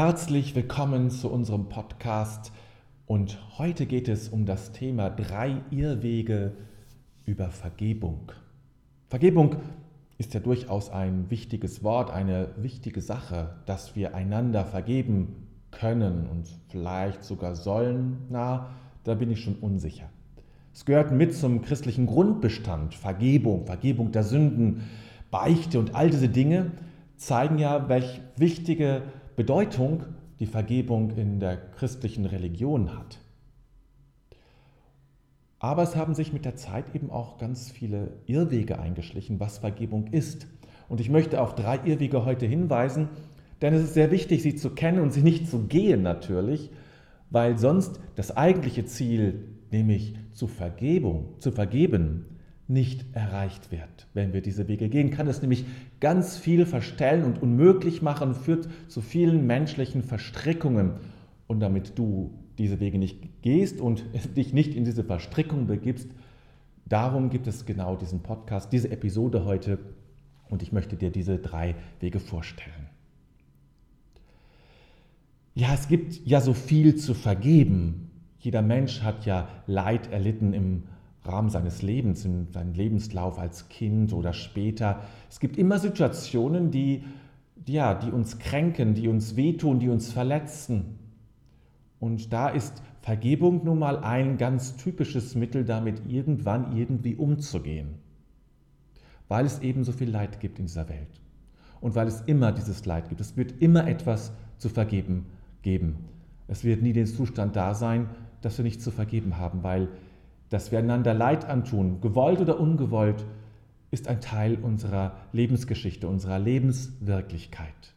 Herzlich willkommen zu unserem Podcast und heute geht es um das Thema drei Irrwege über Vergebung. Vergebung ist ja durchaus ein wichtiges Wort, eine wichtige Sache, dass wir einander vergeben können und vielleicht sogar sollen. Na, da bin ich schon unsicher. Es gehört mit zum christlichen Grundbestand, Vergebung, Vergebung der Sünden, Beichte und all diese Dinge zeigen ja, welche wichtige Bedeutung die Vergebung in der christlichen Religion hat. Aber es haben sich mit der Zeit eben auch ganz viele Irrwege eingeschlichen, was Vergebung ist. Und ich möchte auf drei Irrwege heute hinweisen, denn es ist sehr wichtig, sie zu kennen und sie nicht zu gehen natürlich, weil sonst das eigentliche Ziel, nämlich zu Vergebung, zu vergeben, nicht erreicht wird. Wenn wir diese Wege gehen, kann es nämlich ganz viel verstellen und unmöglich machen, führt zu vielen menschlichen Verstrickungen. Und damit du diese Wege nicht gehst und dich nicht in diese Verstrickung begibst, darum gibt es genau diesen Podcast, diese Episode heute. Und ich möchte dir diese drei Wege vorstellen. Ja, es gibt ja so viel zu vergeben. Jeder Mensch hat ja Leid erlitten im Rahmen seines Lebens, in seinem Lebenslauf als Kind oder später. Es gibt immer Situationen, die, ja, die uns kränken, die uns wehtun, die uns verletzen. Und da ist Vergebung nun mal ein ganz typisches Mittel, damit irgendwann irgendwie umzugehen. Weil es eben so viel Leid gibt in dieser Welt. Und weil es immer dieses Leid gibt. Es wird immer etwas zu vergeben geben. Es wird nie den Zustand da sein, dass wir nicht zu vergeben haben, weil dass wir einander Leid antun, gewollt oder ungewollt, ist ein Teil unserer Lebensgeschichte, unserer Lebenswirklichkeit.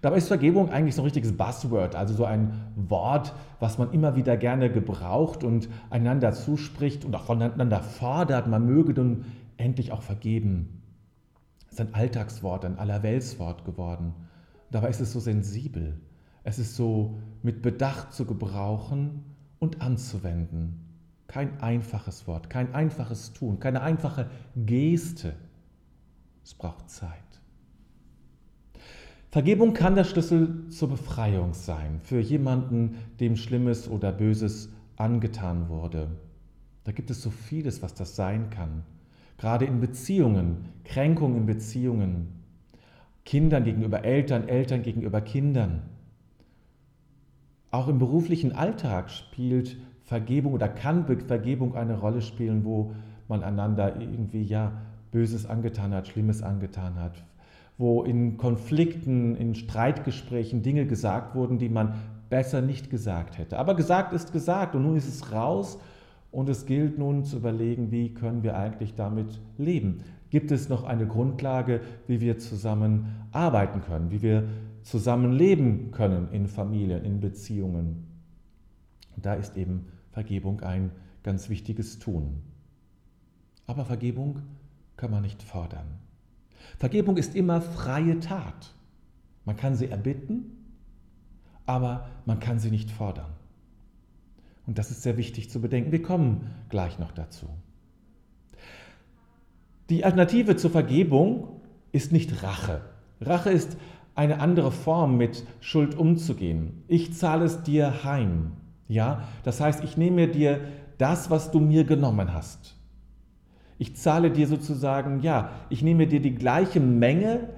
Dabei ist Vergebung eigentlich so ein richtiges Buzzword, also so ein Wort, was man immer wieder gerne gebraucht und einander zuspricht und auch voneinander fordert, man möge nun endlich auch vergeben. Es ist ein Alltagswort, ein Allerweltswort geworden. Dabei ist es so sensibel. Es ist so mit Bedacht zu gebrauchen und anzuwenden. Kein einfaches Wort, kein einfaches Tun, keine einfache Geste. Es braucht Zeit. Vergebung kann der Schlüssel zur Befreiung sein für jemanden, dem Schlimmes oder Böses angetan wurde. Da gibt es so vieles, was das sein kann. Gerade in Beziehungen, Kränkung in Beziehungen, Kindern gegenüber Eltern, Eltern gegenüber Kindern. Auch im beruflichen Alltag spielt Vergebung oder kann Vergebung eine Rolle spielen, wo man einander irgendwie ja Böses angetan hat, Schlimmes angetan hat, wo in Konflikten, in Streitgesprächen Dinge gesagt wurden, die man besser nicht gesagt hätte. Aber gesagt ist gesagt und nun ist es raus und es gilt nun zu überlegen, wie können wir eigentlich damit leben. Gibt es noch eine Grundlage, wie wir zusammen arbeiten können, wie wir zusammen leben können in Familien, in Beziehungen? Da ist eben Vergebung ein ganz wichtiges Tun. Aber Vergebung kann man nicht fordern. Vergebung ist immer freie Tat. Man kann sie erbitten, aber man kann sie nicht fordern. Und das ist sehr wichtig zu bedenken. Wir kommen gleich noch dazu. Die Alternative zur Vergebung ist nicht Rache. Rache ist eine andere Form, mit Schuld umzugehen. Ich zahle es dir heim. Ja, das heißt, ich nehme dir das, was du mir genommen hast. Ich zahle dir sozusagen, ja, ich nehme dir die gleiche Menge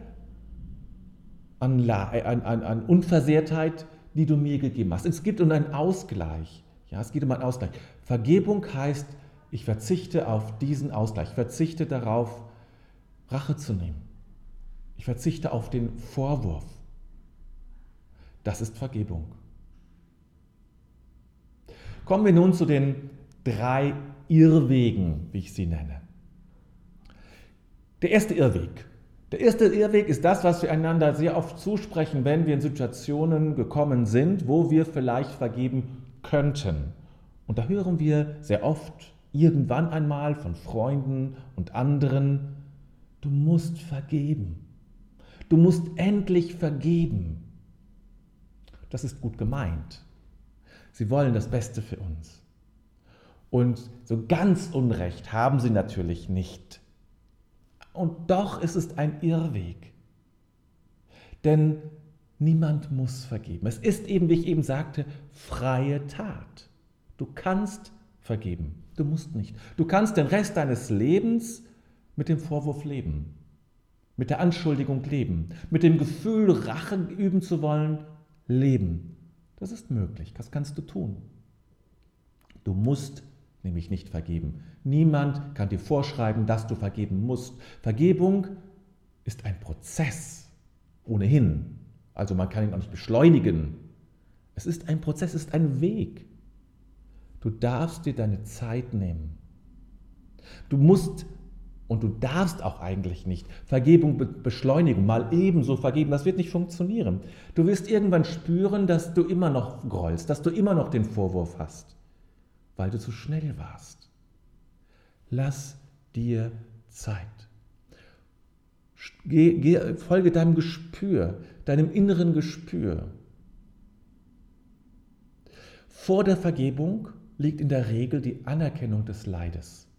an, an, an, an Unversehrtheit, die du mir gegeben hast. Es geht um einen Ausgleich. Ja, es geht um einen Ausgleich. Vergebung heißt, ich verzichte auf diesen Ausgleich, ich verzichte darauf, Rache zu nehmen. Ich verzichte auf den Vorwurf. Das ist Vergebung. Kommen wir nun zu den drei Irrwegen, wie ich sie nenne. Der erste Irrweg. Der erste Irrweg ist das, was wir einander sehr oft zusprechen, wenn wir in Situationen gekommen sind, wo wir vielleicht vergeben könnten. Und da hören wir sehr oft irgendwann einmal von Freunden und anderen, du musst vergeben. Du musst endlich vergeben. Das ist gut gemeint. Sie wollen das Beste für uns. Und so ganz Unrecht haben sie natürlich nicht. Und doch ist es ein Irrweg. Denn Niemand muss vergeben. Es ist eben, wie ich eben sagte, freie Tat. Du kannst vergeben. Du musst nicht. Du kannst den Rest deines Lebens mit dem Vorwurf leben, mit der Anschuldigung leben, mit dem Gefühl, Rache üben zu wollen, leben. Das ist möglich. Das kannst du tun. Du musst nämlich nicht vergeben. Niemand kann dir vorschreiben, dass du vergeben musst. Vergebung ist ein Prozess ohnehin. Also man kann ihn auch nicht beschleunigen. Es ist ein Prozess, es ist ein Weg. Du darfst dir deine Zeit nehmen. Du musst und du darfst auch eigentlich nicht Vergebung beschleunigen, mal ebenso vergeben. Das wird nicht funktionieren. Du wirst irgendwann spüren, dass du immer noch grollst, dass du immer noch den Vorwurf hast, weil du zu schnell warst. Lass dir Zeit. Geh, geh, folge deinem Gespür, deinem inneren Gespür. Vor der Vergebung liegt in der Regel die Anerkennung des Leides.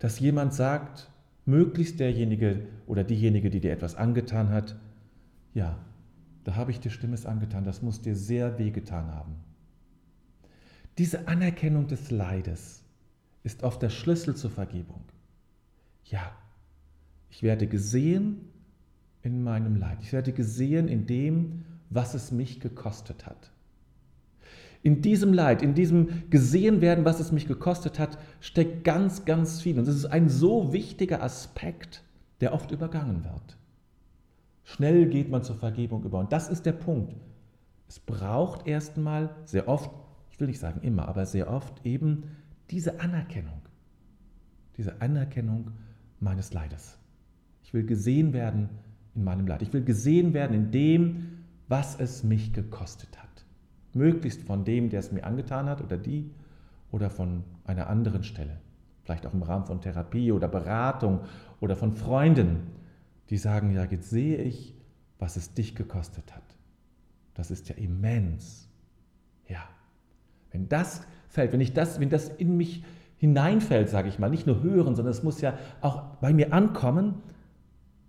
Dass jemand sagt, möglichst derjenige oder diejenige, die dir etwas angetan hat, ja, da habe ich dir Stimmes angetan, das muss dir sehr wehgetan haben. Diese Anerkennung des Leides ist oft der Schlüssel zur Vergebung. Ja, ich werde gesehen in meinem Leid. Ich werde gesehen in dem, was es mich gekostet hat. In diesem Leid, in diesem gesehen werden, was es mich gekostet hat, steckt ganz, ganz viel. Und es ist ein so wichtiger Aspekt, der oft übergangen wird. Schnell geht man zur Vergebung über. Und das ist der Punkt. Es braucht erstmal sehr oft, ich will nicht sagen immer, aber sehr oft eben diese Anerkennung. Diese Anerkennung meines Leides. Ich will gesehen werden in meinem Leid. Ich will gesehen werden in dem, was es mich gekostet hat. Möglichst von dem, der es mir angetan hat oder die oder von einer anderen Stelle. Vielleicht auch im Rahmen von Therapie oder Beratung oder von Freunden, die sagen, ja, jetzt sehe ich, was es dich gekostet hat. Das ist ja immens. Ja. Wenn das fällt, wenn ich das, wenn das in mich hineinfällt, sage ich mal, nicht nur hören, sondern es muss ja auch bei mir ankommen,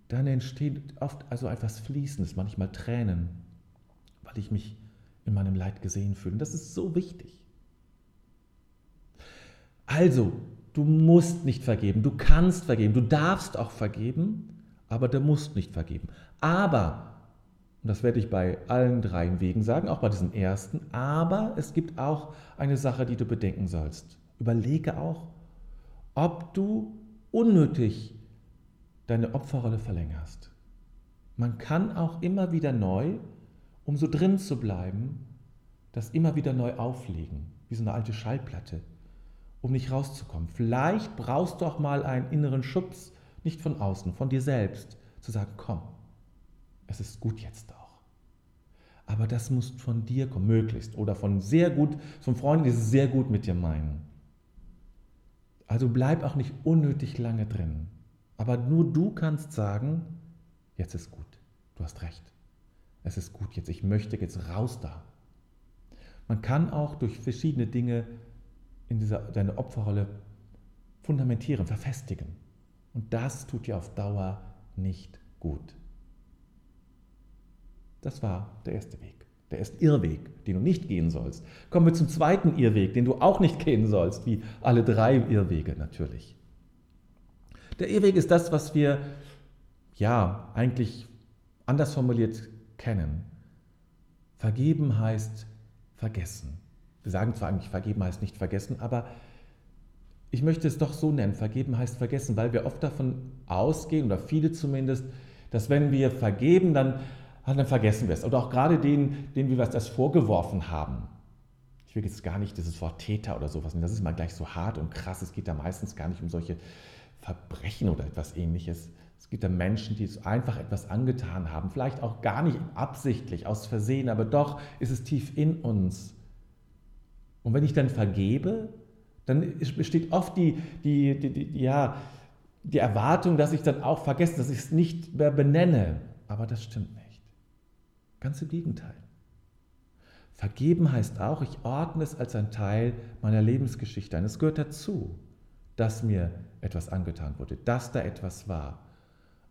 dann entsteht oft also etwas Fließendes, manchmal Tränen, weil ich mich in meinem Leid gesehen fühlen. Das ist so wichtig. Also, du musst nicht vergeben, du kannst vergeben, du darfst auch vergeben, aber du musst nicht vergeben. Aber, und das werde ich bei allen drei Wegen sagen, auch bei diesem ersten, aber es gibt auch eine Sache, die du bedenken sollst. Überlege auch, ob du unnötig deine Opferrolle verlängerst. Man kann auch immer wieder neu um so drin zu bleiben, das immer wieder neu auflegen, wie so eine alte Schallplatte, um nicht rauszukommen. Vielleicht brauchst du auch mal einen inneren Schubs, nicht von außen, von dir selbst, zu sagen, komm, es ist gut jetzt auch. Aber das muss von dir kommen, möglichst. Oder von sehr gut, von Freunden, die es sehr gut mit dir meinen. Also bleib auch nicht unnötig lange drin. Aber nur du kannst sagen, jetzt ist gut, du hast recht es ist gut jetzt, ich möchte jetzt raus da. Man kann auch durch verschiedene Dinge in dieser, deine Opferrolle fundamentieren, verfestigen. Und das tut dir auf Dauer nicht gut. Das war der erste Weg, der erste Irrweg, den du nicht gehen sollst. Kommen wir zum zweiten Irrweg, den du auch nicht gehen sollst, wie alle drei Irrwege natürlich. Der Irrweg ist das, was wir ja eigentlich anders formuliert kennen. Vergeben heißt vergessen. Wir sagen zwar eigentlich, vergeben heißt nicht vergessen, aber ich möchte es doch so nennen, vergeben heißt vergessen, weil wir oft davon ausgehen, oder viele zumindest, dass wenn wir vergeben, dann, dann vergessen wir es. Oder auch gerade denen, denen wir was das vorgeworfen haben. Ich will jetzt gar nicht dieses Wort Täter oder sowas, das ist immer gleich so hart und krass. Es geht da meistens gar nicht um solche Verbrechen oder etwas ähnliches, es gibt ja Menschen, die einfach etwas angetan haben, vielleicht auch gar nicht absichtlich, aus Versehen, aber doch ist es tief in uns. Und wenn ich dann vergebe, dann besteht oft die, die, die, die, ja, die Erwartung, dass ich dann auch vergesse, dass ich es nicht mehr benenne. Aber das stimmt nicht. Ganz im Gegenteil. Vergeben heißt auch, ich ordne es als ein Teil meiner Lebensgeschichte ein. Es gehört dazu, dass mir etwas angetan wurde, dass da etwas war.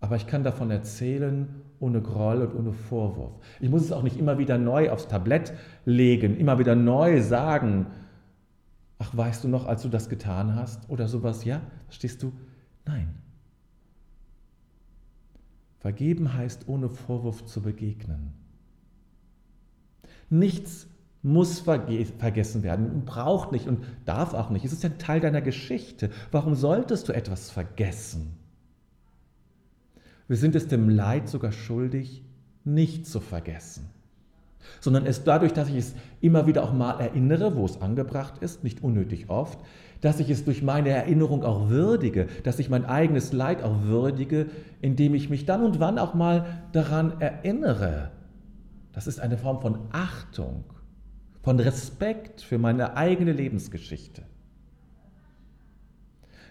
Aber ich kann davon erzählen ohne Groll und ohne Vorwurf. Ich muss es auch nicht immer wieder neu aufs Tablett legen, immer wieder neu sagen. Ach, weißt du noch, als du das getan hast? Oder sowas, ja? Verstehst du? Nein. Vergeben heißt, ohne Vorwurf zu begegnen. Nichts muss vergessen werden braucht nicht und darf auch nicht. Es ist ein Teil deiner Geschichte. Warum solltest du etwas vergessen? Wir sind es dem Leid sogar schuldig, nicht zu vergessen, sondern es dadurch, dass ich es immer wieder auch mal erinnere, wo es angebracht ist, nicht unnötig oft, dass ich es durch meine Erinnerung auch würdige, dass ich mein eigenes Leid auch würdige, indem ich mich dann und wann auch mal daran erinnere. Das ist eine Form von Achtung, von Respekt für meine eigene Lebensgeschichte.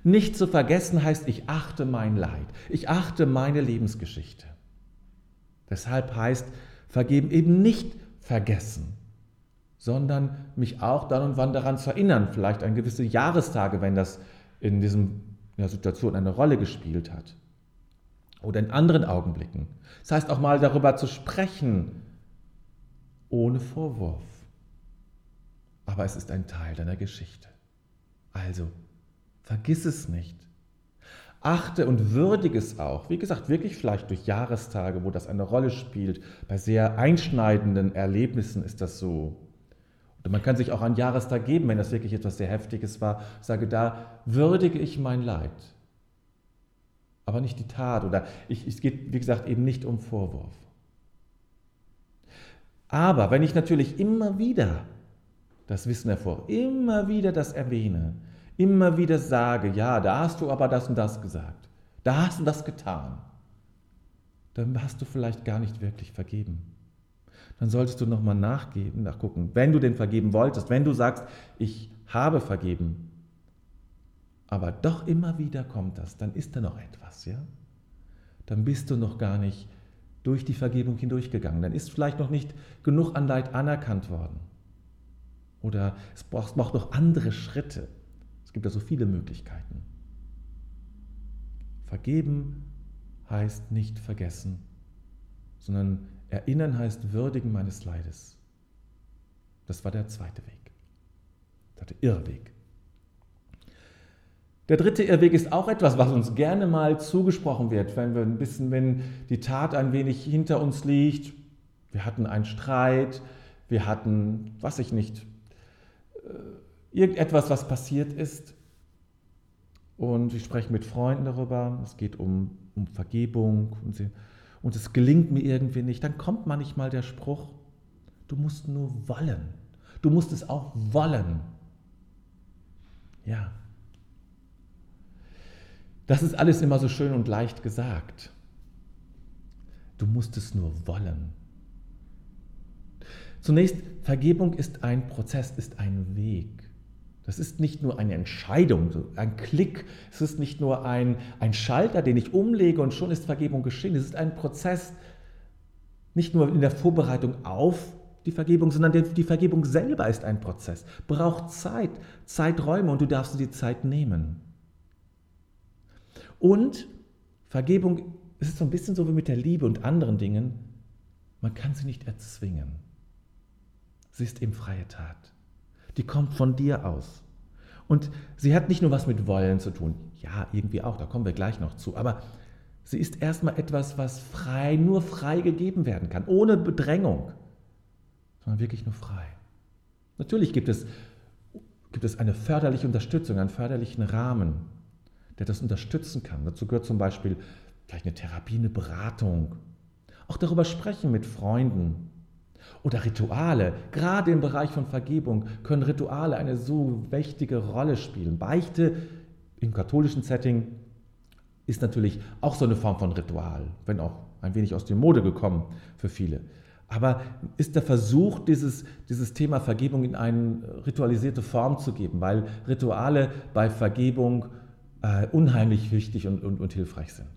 Nicht zu vergessen heißt, ich achte mein Leid, ich achte meine Lebensgeschichte. Deshalb heißt vergeben eben nicht vergessen, sondern mich auch dann und wann daran zu erinnern, vielleicht an gewisse Jahrestage, wenn das in diesem ja, Situation eine Rolle gespielt hat. Oder in anderen Augenblicken. Das heißt auch mal darüber zu sprechen, ohne Vorwurf. Aber es ist ein Teil deiner Geschichte. Also Vergiss es nicht. Achte und würdige es auch. Wie gesagt, wirklich vielleicht durch Jahrestage, wo das eine Rolle spielt. Bei sehr einschneidenden Erlebnissen ist das so. Und man kann sich auch einen Jahrestag geben, wenn das wirklich etwas sehr Heftiges war. Sage, da würdige ich mein Leid. Aber nicht die Tat. Oder ich, es geht, wie gesagt, eben nicht um Vorwurf. Aber wenn ich natürlich immer wieder das Wissen hervor, immer wieder das erwähne, immer wieder sage, ja, da hast du aber das und das gesagt, da hast du das getan, dann hast du vielleicht gar nicht wirklich vergeben. Dann solltest du nochmal nachgeben, nachgucken, wenn du denn vergeben wolltest, wenn du sagst, ich habe vergeben, aber doch immer wieder kommt das, dann ist da noch etwas, ja? Dann bist du noch gar nicht durch die Vergebung hindurchgegangen, dann ist vielleicht noch nicht genug an Leid anerkannt worden. Oder es braucht noch andere Schritte. Es gibt ja so viele Möglichkeiten. Vergeben heißt nicht vergessen, sondern erinnern heißt würdigen meines Leides. Das war der zweite Weg. Der Irrweg. Der dritte Irrweg ist auch etwas, was uns gerne mal zugesprochen wird, wenn wir ein bisschen, wenn die Tat ein wenig hinter uns liegt. Wir hatten einen Streit, wir hatten, was ich nicht, äh, irgendetwas, was passiert ist. Und ich spreche mit Freunden darüber. Es geht um, um Vergebung und, sie, und es gelingt mir irgendwie nicht. Dann kommt manchmal der Spruch, du musst nur wollen. Du musst es auch wollen. Ja. Das ist alles immer so schön und leicht gesagt. Du musst es nur wollen. Zunächst, Vergebung ist ein Prozess, ist ein Weg. Das ist nicht nur eine Entscheidung, ein Klick, es ist nicht nur ein, ein Schalter, den ich umlege und schon ist Vergebung geschehen. Es ist ein Prozess, nicht nur in der Vorbereitung auf die Vergebung, sondern die Vergebung selber ist ein Prozess, braucht Zeit, Zeiträume und du darfst dir die Zeit nehmen. Und Vergebung ist so ein bisschen so wie mit der Liebe und anderen Dingen, man kann sie nicht erzwingen. Sie ist eben freie Tat die kommt von dir aus. Und sie hat nicht nur was mit Wollen zu tun, ja, irgendwie auch, da kommen wir gleich noch zu, aber sie ist erstmal etwas, was frei, nur frei gegeben werden kann, ohne Bedrängung, sondern wirklich nur frei. Natürlich gibt es, gibt es eine förderliche Unterstützung, einen förderlichen Rahmen, der das unterstützen kann. Dazu gehört zum Beispiel vielleicht eine Therapie, eine Beratung. Auch darüber sprechen mit Freunden, oder Rituale. Gerade im Bereich von Vergebung können Rituale eine so wichtige Rolle spielen. Beichte im katholischen Setting ist natürlich auch so eine Form von Ritual, wenn auch ein wenig aus der Mode gekommen für viele. Aber ist der Versuch, dieses, dieses Thema Vergebung in eine ritualisierte Form zu geben, weil Rituale bei Vergebung äh, unheimlich wichtig und, und, und hilfreich sind.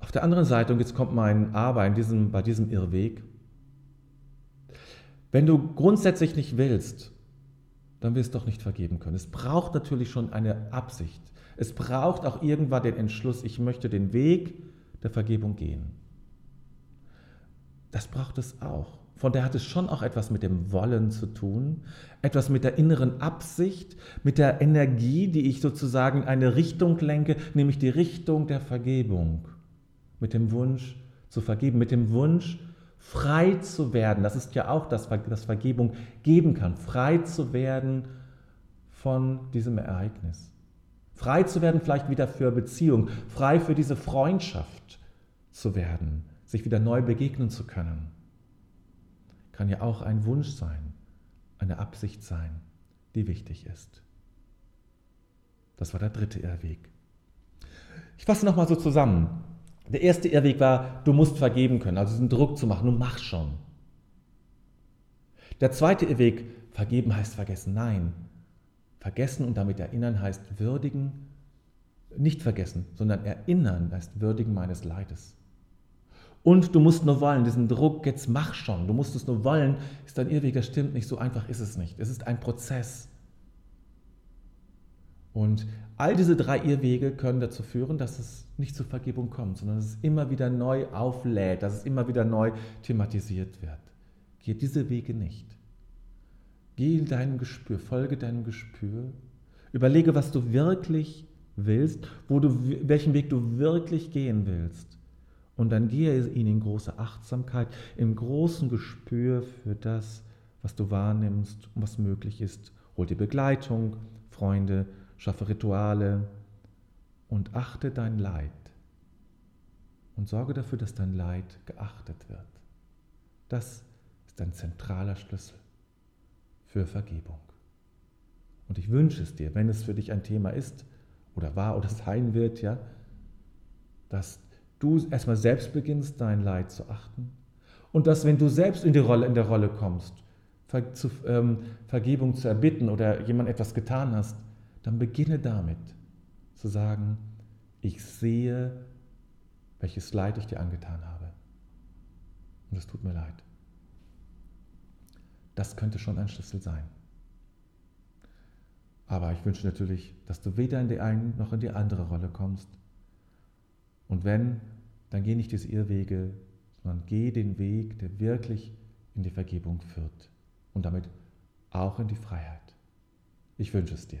Auf der anderen Seite, und jetzt kommt mein Aber in diesem, bei diesem Irrweg, wenn du grundsätzlich nicht willst, dann wirst du doch nicht vergeben können. Es braucht natürlich schon eine Absicht. Es braucht auch irgendwann den Entschluss, ich möchte den Weg der Vergebung gehen. Das braucht es auch. Von der hat es schon auch etwas mit dem Wollen zu tun, etwas mit der inneren Absicht, mit der Energie, die ich sozusagen eine Richtung lenke, nämlich die Richtung der Vergebung. Mit dem Wunsch zu vergeben, mit dem Wunsch frei zu werden. Das ist ja auch das, was Vergebung geben kann, frei zu werden von diesem Ereignis. Frei zu werden vielleicht wieder für Beziehung, frei für diese Freundschaft zu werden, sich wieder neu begegnen zu können kann ja auch ein Wunsch sein, eine Absicht sein, die wichtig ist. Das war der dritte Irrweg. Ich fasse nochmal so zusammen. Der erste Irrweg war, du musst vergeben können, also diesen Druck zu machen, du machst schon. Der zweite Irrweg, vergeben heißt vergessen. Nein, vergessen und damit erinnern heißt würdigen, nicht vergessen, sondern erinnern heißt würdigen meines Leides. Und du musst nur wollen, diesen Druck, jetzt mach schon, du musst es nur wollen, ist ein Irrweg, das stimmt nicht, so einfach ist es nicht. Es ist ein Prozess. Und all diese drei Irrwege können dazu führen, dass es nicht zur Vergebung kommt, sondern dass es immer wieder neu auflädt, dass es immer wieder neu thematisiert wird. Geh diese Wege nicht. Geh deinem Gespür, folge deinem Gespür, überlege, was du wirklich willst, wo du, welchen Weg du wirklich gehen willst. Und dann gehe ihn in große Achtsamkeit, im großen Gespür für das, was du wahrnimmst und was möglich ist. Hol dir Begleitung, Freunde, schaffe Rituale und achte dein Leid. Und sorge dafür, dass dein Leid geachtet wird. Das ist ein zentraler Schlüssel für Vergebung. Und ich wünsche es dir, wenn es für dich ein Thema ist oder war oder sein wird, ja, dass du erstmal selbst beginnst, dein Leid zu achten. Und dass, wenn du selbst in, die Rolle, in der Rolle kommst, Ver, zu, ähm, Vergebung zu erbitten oder jemand etwas getan hast, dann beginne damit zu sagen, ich sehe, welches Leid ich dir angetan habe. Und es tut mir leid. Das könnte schon ein Schlüssel sein. Aber ich wünsche natürlich, dass du weder in die eine noch in die andere Rolle kommst, und wenn, dann geh nicht diese Irrwege, sondern geh den Weg, der wirklich in die Vergebung führt und damit auch in die Freiheit. Ich wünsche es dir.